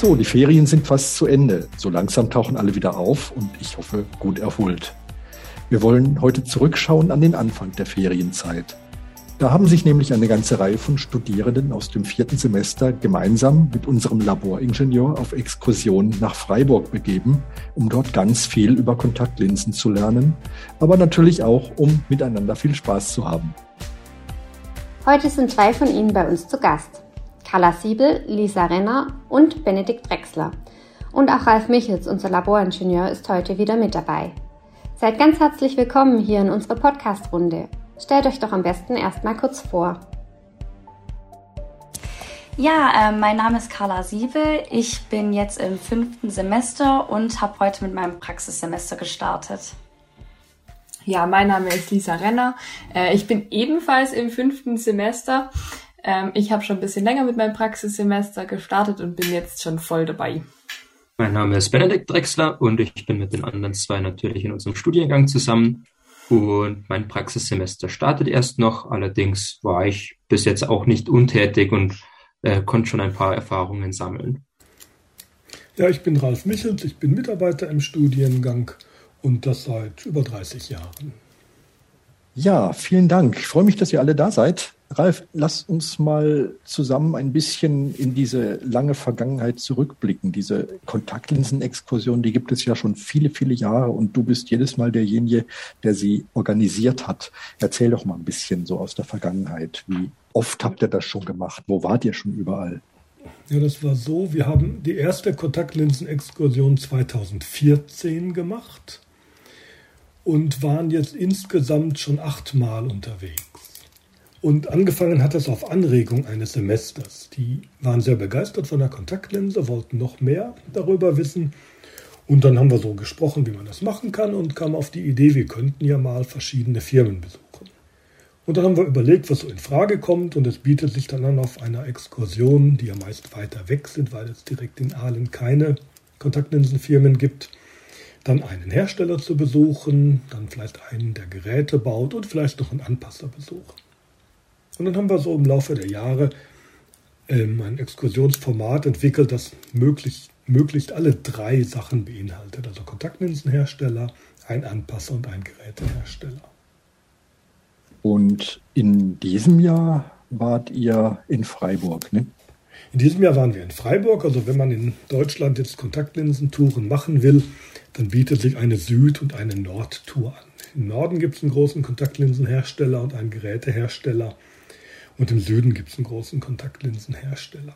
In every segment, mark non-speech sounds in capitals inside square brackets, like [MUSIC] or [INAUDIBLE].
So, die Ferien sind fast zu Ende. So langsam tauchen alle wieder auf und ich hoffe gut erholt. Wir wollen heute zurückschauen an den Anfang der Ferienzeit. Da haben sich nämlich eine ganze Reihe von Studierenden aus dem vierten Semester gemeinsam mit unserem Laboringenieur auf Exkursion nach Freiburg begeben, um dort ganz viel über Kontaktlinsen zu lernen, aber natürlich auch, um miteinander viel Spaß zu haben. Heute sind zwei von Ihnen bei uns zu Gast. Carla Siebel, Lisa Renner und Benedikt Drexler. Und auch Ralf Michels, unser Laboringenieur, ist heute wieder mit dabei. Seid ganz herzlich willkommen hier in unserer Podcast-Runde. Stellt euch doch am besten erstmal kurz vor. Ja, äh, mein Name ist Carla Siebel. Ich bin jetzt im fünften Semester und habe heute mit meinem Praxissemester gestartet. Ja, mein Name ist Lisa Renner. Äh, ich bin ebenfalls im fünften Semester ähm, ich habe schon ein bisschen länger mit meinem Praxissemester gestartet und bin jetzt schon voll dabei. Mein Name ist Benedikt Drexler und ich bin mit den anderen zwei natürlich in unserem Studiengang zusammen. Und mein Praxissemester startet erst noch. Allerdings war ich bis jetzt auch nicht untätig und äh, konnte schon ein paar Erfahrungen sammeln. Ja, ich bin Ralf Michels, ich bin Mitarbeiter im Studiengang und das seit über 30 Jahren. Ja, vielen Dank. Ich freue mich, dass ihr alle da seid. Ralf, lass uns mal zusammen ein bisschen in diese lange Vergangenheit zurückblicken. Diese Kontaktlinsen-Exkursion, die gibt es ja schon viele, viele Jahre und du bist jedes Mal derjenige, der sie organisiert hat. Erzähl doch mal ein bisschen so aus der Vergangenheit. Wie oft habt ihr das schon gemacht? Wo wart ihr schon überall? Ja, das war so. Wir haben die erste Kontaktlinsen-Exkursion 2014 gemacht und waren jetzt insgesamt schon achtmal unterwegs. Und angefangen hat es auf Anregung eines Semesters. Die waren sehr begeistert von der Kontaktlinse, wollten noch mehr darüber wissen. Und dann haben wir so gesprochen, wie man das machen kann und kamen auf die Idee, wir könnten ja mal verschiedene Firmen besuchen. Und dann haben wir überlegt, was so in Frage kommt. Und es bietet sich dann an, auf einer Exkursion, die ja meist weiter weg sind, weil es direkt in Aalen keine Kontaktlinsenfirmen gibt, dann einen Hersteller zu besuchen, dann vielleicht einen, der Geräte baut und vielleicht noch einen Anpasser besuchen. Und dann haben wir so im Laufe der Jahre ähm, ein Exkursionsformat entwickelt, das möglichst, möglichst alle drei Sachen beinhaltet. Also Kontaktlinsenhersteller, ein Anpasser und ein Gerätehersteller. Und in diesem Jahr wart ihr in Freiburg, ne? In diesem Jahr waren wir in Freiburg. Also wenn man in Deutschland jetzt Kontaktlinsentouren machen will, dann bietet sich eine Süd- und eine Nordtour an. Im Norden gibt es einen großen Kontaktlinsenhersteller und einen Gerätehersteller. Und im Süden gibt es einen großen Kontaktlinsenhersteller.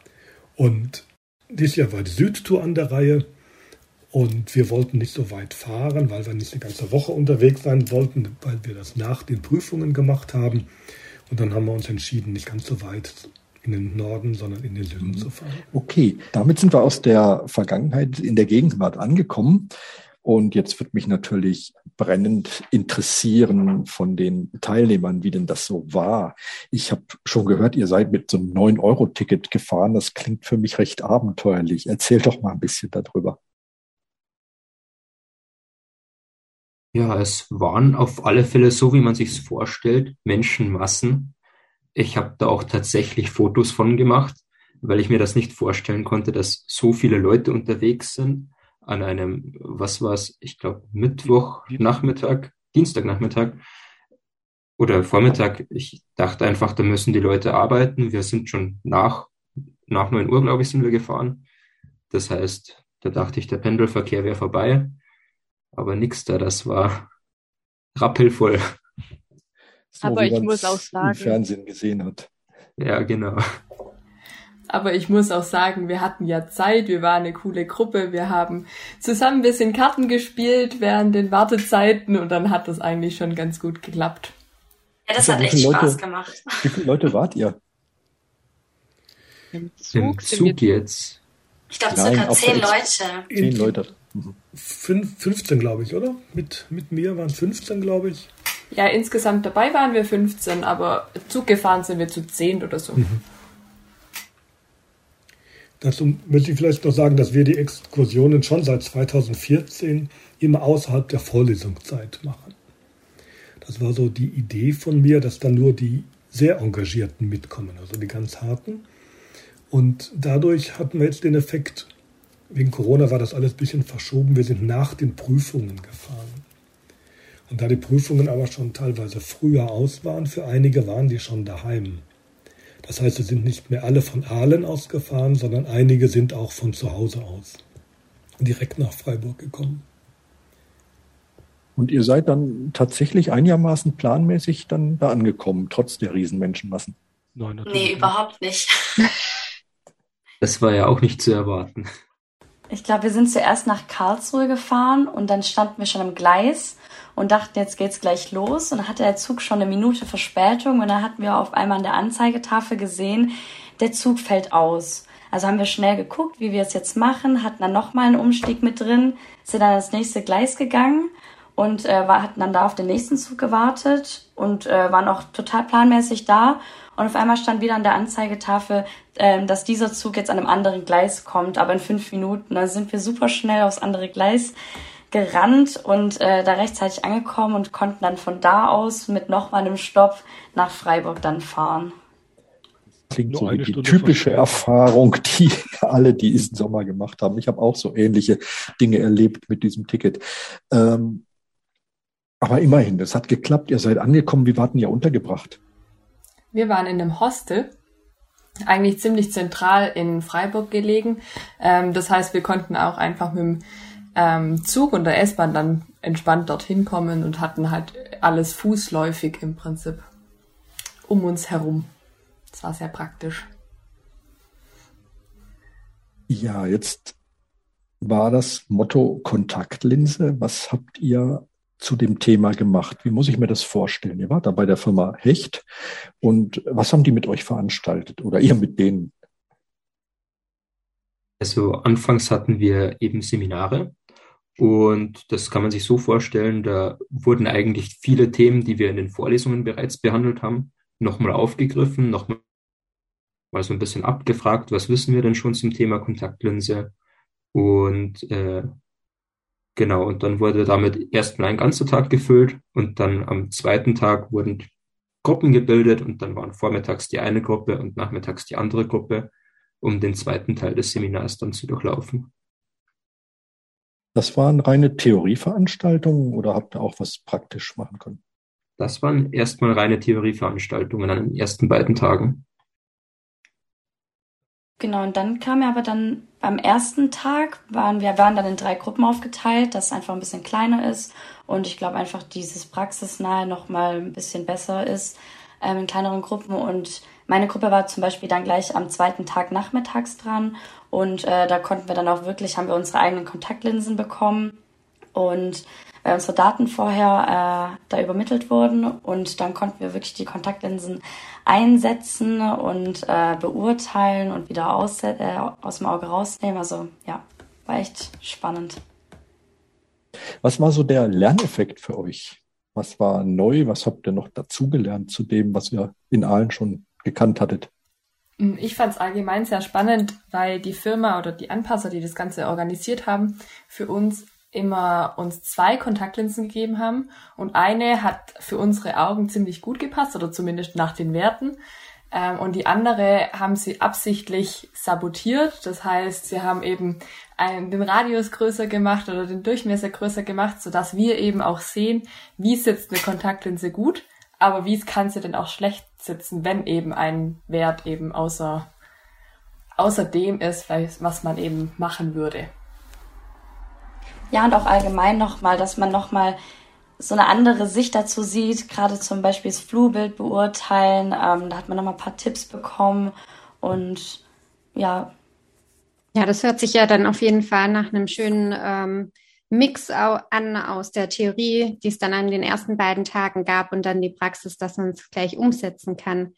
Und dieses Jahr war die Südtour an der Reihe. Und wir wollten nicht so weit fahren, weil wir nicht eine ganze Woche unterwegs sein wollten, weil wir das nach den Prüfungen gemacht haben. Und dann haben wir uns entschieden, nicht ganz so weit in den Norden, sondern in den Süden mhm. zu fahren. Okay, damit sind wir aus der Vergangenheit in der Gegenwart angekommen. Und jetzt wird mich natürlich brennend interessieren von den Teilnehmern, wie denn das so war. Ich habe schon gehört, ihr seid mit so einem 9-Euro-Ticket gefahren. Das klingt für mich recht abenteuerlich. Erzähl doch mal ein bisschen darüber. Ja, es waren auf alle Fälle so, wie man sich vorstellt, Menschenmassen. Ich habe da auch tatsächlich Fotos von gemacht, weil ich mir das nicht vorstellen konnte, dass so viele Leute unterwegs sind an einem, was war es, ich glaube Mittwoch Nachmittag, Dienstagnachmittag oder Vormittag. Ich dachte einfach, da müssen die Leute arbeiten. Wir sind schon nach, nach 9 Uhr, glaube ich, sind wir gefahren. Das heißt, da dachte ich, der Pendelverkehr wäre vorbei. Aber nix da, das war rappelvoll. So, Aber ich muss auch sagen. Im Fernsehen gesehen hat. Ja, genau. Aber ich muss auch sagen, wir hatten ja Zeit, wir waren eine coole Gruppe, wir haben zusammen ein bisschen Karten gespielt während den Wartezeiten und dann hat das eigentlich schon ganz gut geklappt. Ja, das ja, hat echt Leute, Spaß gemacht. Wie viele Leute wart ihr? Im Zug, Im Zug jetzt. Ich glaube, circa zehn Leute. Zehn Leute. Mhm. 15, glaube ich, oder? Mit, mit mir waren 15, glaube ich. Ja, insgesamt dabei waren wir 15, aber Zug gefahren sind wir zu 10 oder so. Mhm. Dazu möchte ich vielleicht noch sagen, dass wir die Exkursionen schon seit 2014 immer außerhalb der Vorlesungszeit machen. Das war so die Idee von mir, dass dann nur die sehr Engagierten mitkommen, also die ganz harten. Und dadurch hatten wir jetzt den Effekt, wegen Corona war das alles ein bisschen verschoben, wir sind nach den Prüfungen gefahren. Und da die Prüfungen aber schon teilweise früher aus waren, für einige waren die schon daheim. Das heißt, es sind nicht mehr alle von Aalen ausgefahren, sondern einige sind auch von zu Hause aus direkt nach Freiburg gekommen. Und ihr seid dann tatsächlich einigermaßen planmäßig dann da angekommen, trotz der Riesenmenschenmassen? Nein, natürlich nee, überhaupt nicht. [LAUGHS] Das war ja auch nicht zu erwarten. Ich glaube, wir sind zuerst nach Karlsruhe gefahren und dann standen wir schon am Gleis und dachten, jetzt geht's gleich los. Und dann hatte der Zug schon eine Minute Verspätung und dann hatten wir auf einmal an der Anzeigetafel gesehen, der Zug fällt aus. Also haben wir schnell geguckt, wie wir es jetzt machen, hatten dann nochmal einen Umstieg mit drin, sind dann ans nächste Gleis gegangen und äh, hatten dann da auf den nächsten Zug gewartet und äh, waren auch total planmäßig da. Und auf einmal stand wieder an der Anzeigetafel, äh, dass dieser Zug jetzt an einem anderen Gleis kommt, aber in fünf Minuten. Da sind wir super schnell aufs andere Gleis gerannt und äh, da rechtzeitig angekommen und konnten dann von da aus mit nochmal einem Stopp nach Freiburg dann fahren. Klingt so wie die typische Erfahrung, die [LAUGHS] alle diesen Sommer gemacht haben. Ich habe auch so ähnliche Dinge erlebt mit diesem Ticket. Ähm, aber immerhin, das hat geklappt. Ihr seid angekommen. Wie warten ihr untergebracht? Wir waren in einem Hostel, eigentlich ziemlich zentral in Freiburg gelegen. Ähm, das heißt, wir konnten auch einfach mit dem ähm, Zug und der S-Bahn dann entspannt dorthin kommen und hatten halt alles fußläufig im Prinzip um uns herum. Das war sehr praktisch. Ja, jetzt war das Motto Kontaktlinse. Was habt ihr zu dem Thema gemacht? Wie muss ich mir das vorstellen? Ihr wart da bei der Firma Hecht und was haben die mit euch veranstaltet oder ihr mit denen? Also anfangs hatten wir eben Seminare und das kann man sich so vorstellen, da wurden eigentlich viele Themen, die wir in den Vorlesungen bereits behandelt haben, nochmal aufgegriffen, nochmal mal so ein bisschen abgefragt, was wissen wir denn schon zum Thema Kontaktlinse und äh, Genau, und dann wurde damit erstmal ein ganzer Tag gefüllt und dann am zweiten Tag wurden Gruppen gebildet und dann waren vormittags die eine Gruppe und nachmittags die andere Gruppe, um den zweiten Teil des Seminars dann zu durchlaufen. Das waren reine Theorieveranstaltungen oder habt ihr auch was praktisch machen können? Das waren erstmal reine Theorieveranstaltungen an den ersten beiden Tagen. Genau, und dann kam er aber dann am ersten Tag, waren wir waren dann in drei Gruppen aufgeteilt, das einfach ein bisschen kleiner ist und ich glaube einfach dieses Praxisnahe nochmal ein bisschen besser ist ähm, in kleineren Gruppen und meine Gruppe war zum Beispiel dann gleich am zweiten Tag nachmittags dran und äh, da konnten wir dann auch wirklich, haben wir unsere eigenen Kontaktlinsen bekommen und weil unsere Daten vorher äh, da übermittelt wurden und dann konnten wir wirklich die Kontaktlinsen einsetzen und äh, beurteilen und wieder aus, äh, aus dem Auge rausnehmen. Also ja, war echt spannend. Was war so der Lerneffekt für euch? Was war neu? Was habt ihr noch dazugelernt zu dem, was ihr in Aalen schon gekannt hattet? Ich fand es allgemein sehr spannend, weil die Firma oder die Anpasser, die das Ganze organisiert haben, für uns immer uns zwei Kontaktlinsen gegeben haben und eine hat für unsere Augen ziemlich gut gepasst oder zumindest nach den Werten ähm, und die andere haben sie absichtlich sabotiert. Das heißt, sie haben eben einen, den Radius größer gemacht oder den Durchmesser größer gemacht, so dass wir eben auch sehen, wie sitzt eine Kontaktlinse gut, aber wie kann sie denn auch schlecht sitzen, wenn eben ein Wert eben außer außer dem ist, was man eben machen würde. Ja, und auch allgemein nochmal, dass man nochmal so eine andere Sicht dazu sieht, gerade zum Beispiel das Flurbild beurteilen. Ähm, da hat man nochmal ein paar Tipps bekommen und ja. Ja, das hört sich ja dann auf jeden Fall nach einem schönen ähm, Mix an aus der Theorie, die es dann an den ersten beiden Tagen gab und dann die Praxis, dass man es gleich umsetzen kann.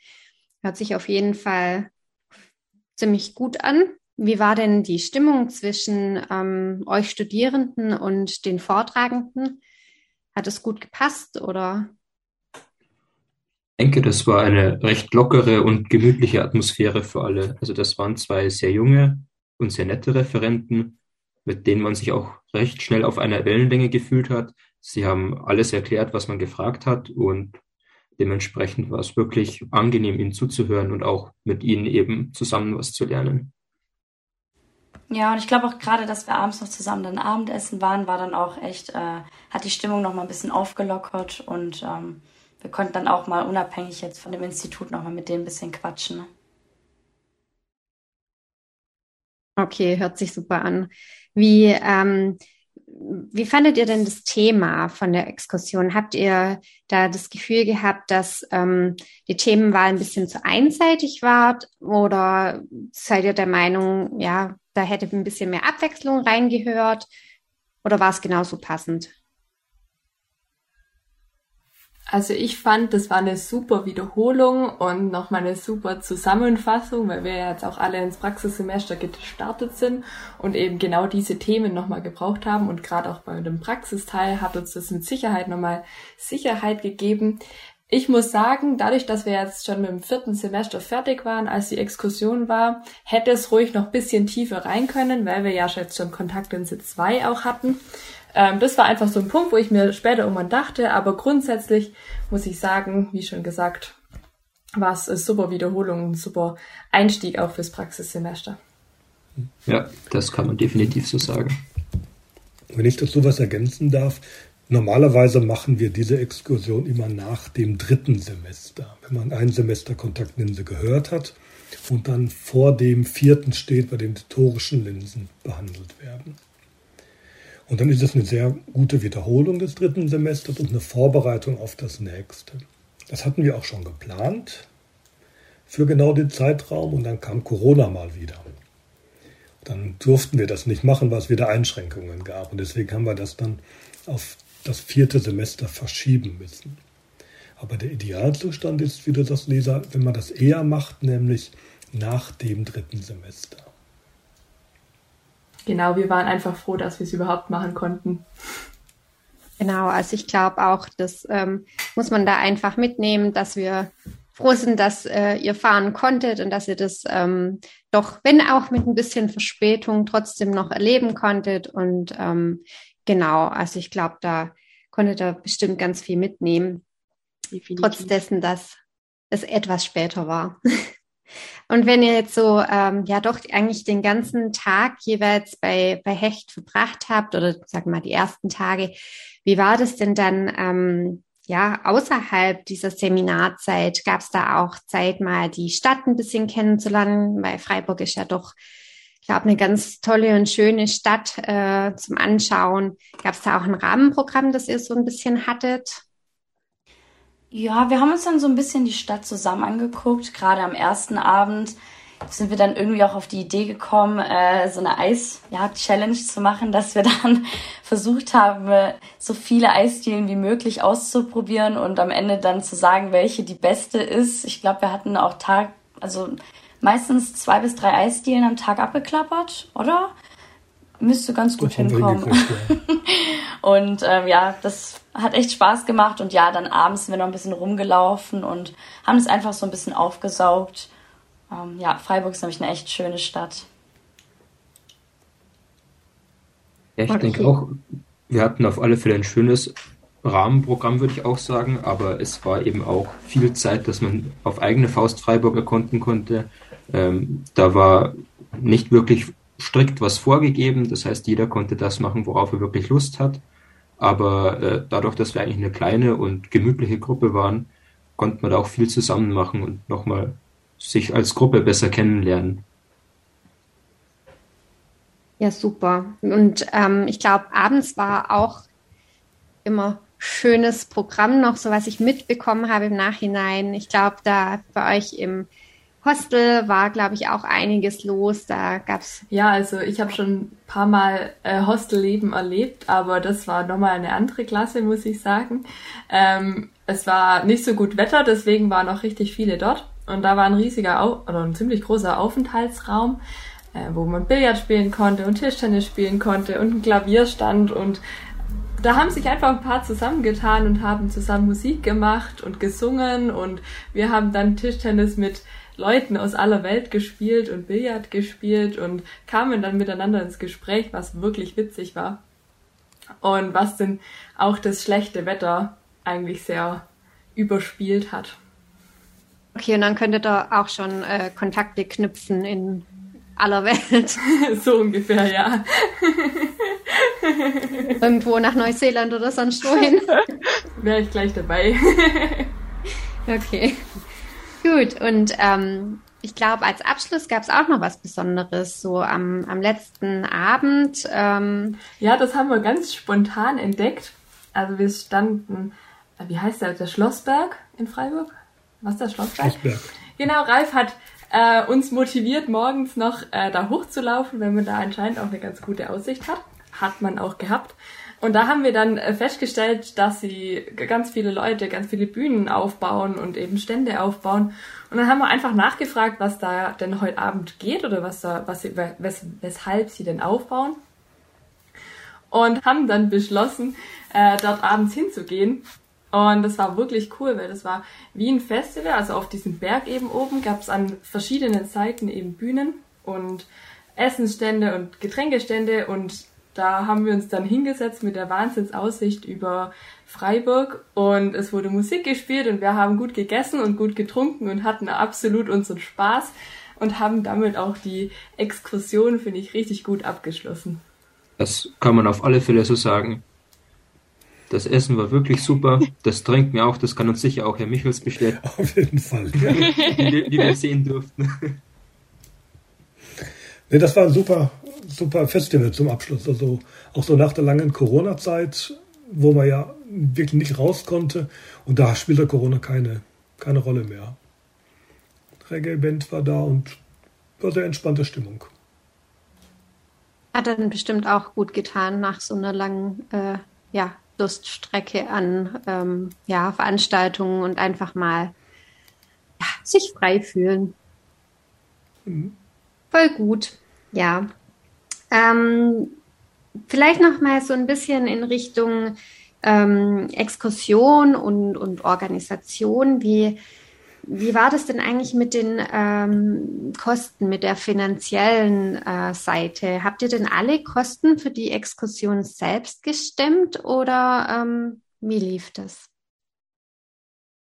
Hört sich auf jeden Fall ziemlich gut an. Wie war denn die Stimmung zwischen ähm, euch Studierenden und den Vortragenden? Hat es gut gepasst oder? Ich denke, das war eine recht lockere und gemütliche Atmosphäre für alle. Also das waren zwei sehr junge und sehr nette Referenten, mit denen man sich auch recht schnell auf einer Wellenlänge gefühlt hat. Sie haben alles erklärt, was man gefragt hat und dementsprechend war es wirklich angenehm, ihnen zuzuhören und auch mit ihnen eben zusammen was zu lernen. Ja, und ich glaube auch gerade, dass wir abends noch zusammen dann Abendessen waren, war dann auch echt, äh, hat die Stimmung noch mal ein bisschen aufgelockert und ähm, wir konnten dann auch mal unabhängig jetzt von dem Institut noch mal mit denen ein bisschen quatschen. Ne? Okay, hört sich super an. Wie, ähm, wie fandet ihr denn das Thema von der Exkursion? Habt ihr da das Gefühl gehabt, dass ähm, die Themenwahl ein bisschen zu einseitig war? Oder seid ihr der Meinung, ja, da hätte ein bisschen mehr Abwechslung reingehört? Oder war es genauso passend? Also ich fand, das war eine super Wiederholung und nochmal eine super Zusammenfassung, weil wir jetzt auch alle ins Praxissemester gestartet sind und eben genau diese Themen nochmal gebraucht haben. Und gerade auch bei dem Praxisteil hat uns das mit Sicherheit nochmal Sicherheit gegeben. Ich muss sagen, dadurch, dass wir jetzt schon mit dem vierten Semester fertig waren, als die Exkursion war, hätte es ruhig noch bisschen tiefer rein können, weil wir ja jetzt schon Kontakt in Sitz 2 auch hatten. Ähm, das war einfach so ein Punkt, wo ich mir später irgendwann dachte, aber grundsätzlich muss ich sagen, wie schon gesagt, war es eine super Wiederholung, ein super Einstieg auch fürs Praxissemester. Ja, das kann man definitiv so sagen. Wenn ich dazu was ergänzen darf, normalerweise machen wir diese Exkursion immer nach dem dritten Semester, wenn man ein Semester Kontaktlinse gehört hat und dann vor dem vierten steht, bei dem tutorischen Linsen behandelt werden. Und dann ist es eine sehr gute Wiederholung des dritten Semesters und eine Vorbereitung auf das nächste. Das hatten wir auch schon geplant für genau den Zeitraum und dann kam Corona mal wieder. Dann durften wir das nicht machen, weil es wieder Einschränkungen gab. Und deswegen haben wir das dann auf das vierte Semester verschieben müssen. Aber der Idealzustand ist, wie du das Leser, wenn man das eher macht, nämlich nach dem dritten Semester. Genau, wir waren einfach froh, dass wir es überhaupt machen konnten. Genau, also ich glaube auch, das ähm, muss man da einfach mitnehmen, dass wir froh sind, dass äh, ihr fahren konntet und dass ihr das ähm, doch, wenn auch mit ein bisschen Verspätung, trotzdem noch erleben konntet. Und ähm, genau, also ich glaube, da konntet ihr bestimmt ganz viel mitnehmen. Definitiv. Trotz dessen, dass es etwas später war. [LAUGHS] Und wenn ihr jetzt so, ähm, ja doch eigentlich den ganzen Tag jeweils bei, bei Hecht verbracht habt oder sagen wir mal die ersten Tage, wie war das denn dann, ähm, ja, außerhalb dieser Seminarzeit? Gab es da auch Zeit, mal die Stadt ein bisschen kennenzulernen? Weil Freiburg ist ja doch, ich glaube, eine ganz tolle und schöne Stadt äh, zum Anschauen. Gab es da auch ein Rahmenprogramm, das ihr so ein bisschen hattet? Ja, wir haben uns dann so ein bisschen die Stadt zusammen angeguckt. Gerade am ersten Abend sind wir dann irgendwie auch auf die Idee gekommen, äh, so eine Eis-Challenge zu machen, dass wir [LAUGHS] dann versucht haben, so viele Eisdielen wie möglich auszuprobieren und am Ende dann zu sagen, welche die beste ist. Ich glaube, wir hatten auch Tag, also meistens zwei bis drei Eisdielen am Tag abgeklappert, oder? Müsste ganz gut hinkommen. [LAUGHS] Und ähm, ja, das hat echt Spaß gemacht und ja, dann abends sind wir noch ein bisschen rumgelaufen und haben es einfach so ein bisschen aufgesaugt. Ähm, ja, Freiburg ist nämlich eine echt schöne Stadt. Ja, ich okay. denke auch, wir hatten auf alle Fälle ein schönes Rahmenprogramm, würde ich auch sagen, aber es war eben auch viel Zeit, dass man auf eigene Faust Freiburg erkunden konnte. Ähm, da war nicht wirklich strikt was vorgegeben, das heißt, jeder konnte das machen, worauf er wirklich Lust hat. Aber äh, dadurch, dass wir eigentlich eine kleine und gemütliche Gruppe waren, konnte man da auch viel zusammen machen und nochmal sich als Gruppe besser kennenlernen. Ja, super. Und ähm, ich glaube, abends war auch immer schönes Programm noch, so was ich mitbekommen habe im Nachhinein. Ich glaube, da bei euch im Hostel war, glaube ich, auch einiges los. Da gab's ja, also ich habe schon ein paar Mal äh, Hostelleben erlebt, aber das war nochmal eine andere Klasse, muss ich sagen. Ähm, es war nicht so gut Wetter, deswegen waren noch richtig viele dort und da war ein riesiger Au oder ein ziemlich großer Aufenthaltsraum. äh, wo man Billard spielen konnte und Tischtennis spielen konnte und ein Klavierstand und da haben sich einfach ein paar zusammengetan und haben zusammen Musik gemacht und gesungen und wir haben dann Tischtennis mit Leuten aus aller Welt gespielt und Billard gespielt und kamen dann miteinander ins Gespräch, was wirklich witzig war. Und was denn auch das schlechte Wetter eigentlich sehr überspielt hat. Okay, und dann könntet ihr auch schon äh, Kontakte knüpfen in aller Welt. [LAUGHS] so ungefähr, ja. Irgendwo nach Neuseeland oder sonst wohin. [LAUGHS] Wäre ich gleich dabei. [LAUGHS] okay. Gut, und ähm, ich glaube, als Abschluss gab es auch noch was Besonderes, so am, am letzten Abend. Ähm, ja, das haben wir ganz spontan entdeckt. Also wir standen, wie heißt der, der Schlossberg in Freiburg? Was ist der Schlossberg? Schlossberg. Genau, Ralf hat äh, uns motiviert, morgens noch äh, da hochzulaufen, wenn man da anscheinend auch eine ganz gute Aussicht hat. Hat man auch gehabt. Und da haben wir dann äh, festgestellt, dass sie ganz viele Leute, ganz viele Bühnen aufbauen und eben Stände aufbauen. Und dann haben wir einfach nachgefragt, was da denn heute Abend geht oder was da, was sie, wes, weshalb sie denn aufbauen. Und haben dann beschlossen, äh, dort abends hinzugehen. Und das war wirklich cool, weil das war wie ein Festival, also auf diesem Berg eben oben gab es an verschiedenen Seiten eben Bühnen und Essensstände und Getränkestände und da haben wir uns dann hingesetzt mit der Wahnsinnsaussicht über Freiburg und es wurde Musik gespielt und wir haben gut gegessen und gut getrunken und hatten absolut unseren Spaß und haben damit auch die Exkursion, finde ich, richtig gut abgeschlossen. Das kann man auf alle Fälle so sagen. Das Essen war wirklich super. Das Trinken auch, das kann uns sicher auch Herr Michels bestätigen. [LAUGHS] Auf jeden Fall. Die, die wir sehen durften. Nee, das war ein super, super Festival zum Abschluss. Also auch so nach der langen Corona-Zeit, wo man ja wirklich nicht raus konnte. Und da spielte Corona keine, keine Rolle mehr. Reggae-Band war da und war sehr entspannte Stimmung. Hat dann bestimmt auch gut getan nach so einer langen äh, ja, Durststrecke an ähm, ja, Veranstaltungen und einfach mal ja, sich frei fühlen. Mhm. Voll gut, ja. Ähm, vielleicht noch mal so ein bisschen in Richtung ähm, Exkursion und, und Organisation. Wie, wie war das denn eigentlich mit den ähm, Kosten, mit der finanziellen äh, Seite? Habt ihr denn alle Kosten für die Exkursion selbst gestemmt oder ähm, wie lief das?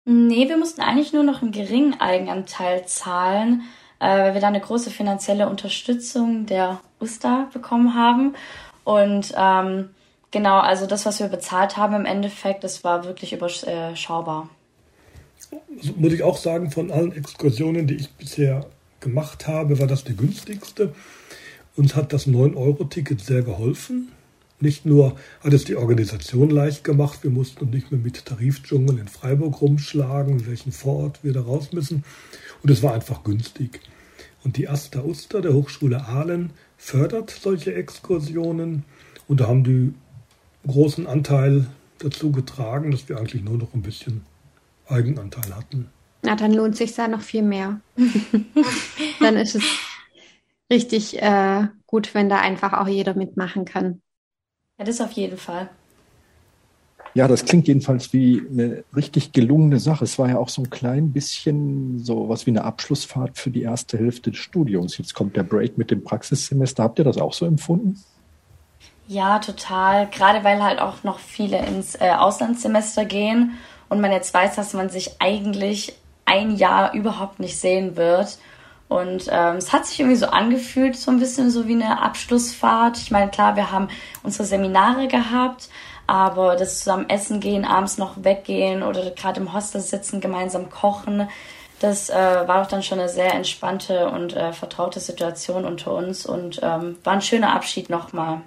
Nee, wir mussten eigentlich nur noch einen geringen Eigenanteil zahlen weil wir da eine große finanzielle Unterstützung der USTA bekommen haben. Und ähm, genau, also das, was wir bezahlt haben im Endeffekt, das war wirklich überschaubar. Also muss ich auch sagen, von allen Exkursionen, die ich bisher gemacht habe, war das die günstigste. Uns hat das 9-Euro-Ticket sehr geholfen. Nicht nur hat es die Organisation leicht gemacht, wir mussten nicht mehr mit Tarifdschungel in Freiburg rumschlagen, welchen Vorort wir da raus müssen. Und es war einfach günstig. Und die Asta Uster der Hochschule Aalen fördert solche Exkursionen und da haben die großen Anteil dazu getragen, dass wir eigentlich nur noch ein bisschen Eigenanteil hatten. Na, dann lohnt sich da noch viel mehr. [LAUGHS] dann ist es richtig äh, gut, wenn da einfach auch jeder mitmachen kann. Ja, das auf jeden Fall. Ja, das klingt jedenfalls wie eine richtig gelungene Sache. Es war ja auch so ein klein bisschen so was wie eine Abschlussfahrt für die erste Hälfte des Studiums. Jetzt kommt der Break mit dem Praxissemester. Habt ihr das auch so empfunden? Ja, total. Gerade weil halt auch noch viele ins äh, Auslandssemester gehen und man jetzt weiß, dass man sich eigentlich ein Jahr überhaupt nicht sehen wird. Und ähm, es hat sich irgendwie so angefühlt, so ein bisschen so wie eine Abschlussfahrt. Ich meine, klar, wir haben unsere Seminare gehabt, aber das zusammen essen gehen, abends noch weggehen oder gerade im Hostel sitzen, gemeinsam kochen, das äh, war doch dann schon eine sehr entspannte und äh, vertraute Situation unter uns und ähm, war ein schöner Abschied nochmal.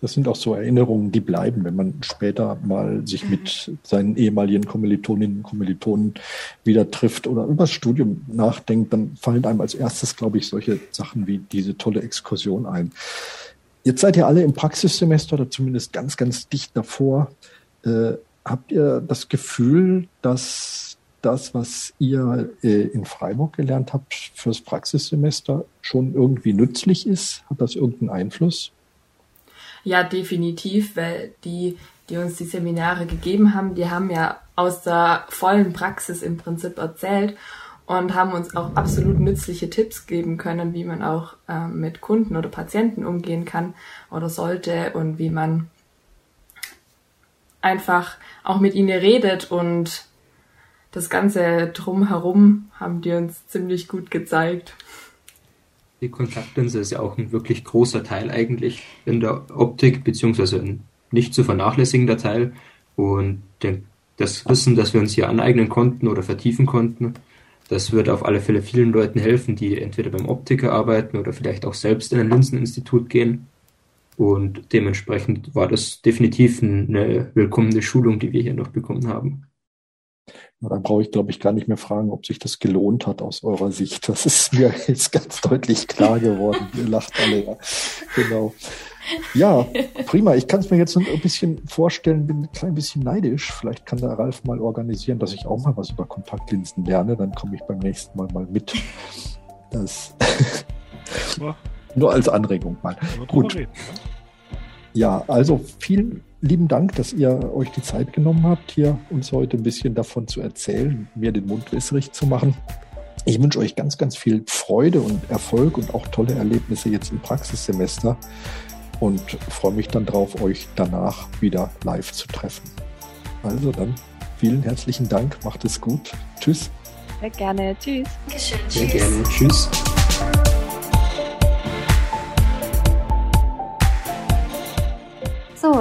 Das sind auch so Erinnerungen, die bleiben, wenn man später mal sich mit seinen ehemaligen Kommilitoninnen und Kommilitonen wieder trifft oder über das Studium nachdenkt, dann fallen einem als erstes, glaube ich, solche Sachen wie diese tolle Exkursion ein. Jetzt seid ihr alle im Praxissemester oder zumindest ganz, ganz dicht davor. Äh, habt ihr das Gefühl, dass das, was ihr äh, in Freiburg gelernt habt fürs Praxissemester, schon irgendwie nützlich ist? Hat das irgendeinen Einfluss? Ja, definitiv, weil die, die uns die Seminare gegeben haben, die haben ja aus der vollen Praxis im Prinzip erzählt und haben uns auch absolut nützliche Tipps geben können, wie man auch äh, mit Kunden oder Patienten umgehen kann oder sollte und wie man einfach auch mit ihnen redet und das Ganze drumherum haben die uns ziemlich gut gezeigt. Die Kontaktlinse ist ja auch ein wirklich großer Teil eigentlich in der Optik, beziehungsweise ein nicht zu vernachlässigender Teil. Und das Wissen, das wir uns hier aneignen konnten oder vertiefen konnten, das wird auf alle Fälle vielen Leuten helfen, die entweder beim Optiker arbeiten oder vielleicht auch selbst in ein Linseninstitut gehen. Und dementsprechend war das definitiv eine willkommene Schulung, die wir hier noch bekommen haben. Na, dann brauche ich, glaube ich, gar nicht mehr fragen, ob sich das gelohnt hat aus eurer Sicht. Das ist mir [LAUGHS] jetzt ganz deutlich klar geworden. Ihr lacht alle, ja. Genau. Ja, prima. Ich kann es mir jetzt ein bisschen vorstellen, bin ein klein bisschen neidisch. Vielleicht kann der Ralf mal organisieren, dass ich auch mal was über Kontaktlinsen lerne. Dann komme ich beim nächsten Mal mal mit. Das [LAUGHS] nur als Anregung mal. Gut. Reden, ja, also vielen lieben Dank, dass ihr euch die Zeit genommen habt, hier uns heute ein bisschen davon zu erzählen, mir den Mund wässrig zu machen. Ich wünsche euch ganz, ganz viel Freude und Erfolg und auch tolle Erlebnisse jetzt im Praxissemester und freue mich dann drauf, euch danach wieder live zu treffen. Also dann vielen herzlichen Dank, macht es gut. Tschüss. Sehr gerne. Tschüss. Sehr gerne. Tschüss.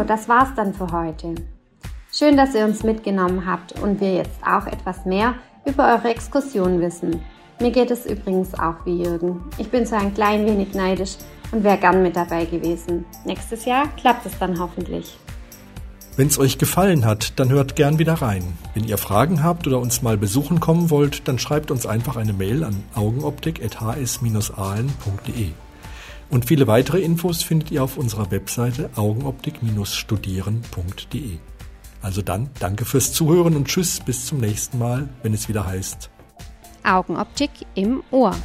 Das war's dann für heute. Schön, dass ihr uns mitgenommen habt und wir jetzt auch etwas mehr über eure Exkursion wissen. Mir geht es übrigens auch wie Jürgen. Ich bin so ein klein wenig neidisch und wäre gern mit dabei gewesen. Nächstes Jahr klappt es dann hoffentlich. Wenn es euch gefallen hat, dann hört gern wieder rein. Wenn ihr Fragen habt oder uns mal besuchen kommen wollt, dann schreibt uns einfach eine Mail an augenoptik.hs-ahlen.de. Und viele weitere Infos findet ihr auf unserer Webseite augenoptik-studieren.de. Also dann, danke fürs Zuhören und tschüss, bis zum nächsten Mal, wenn es wieder heißt Augenoptik im Ohr.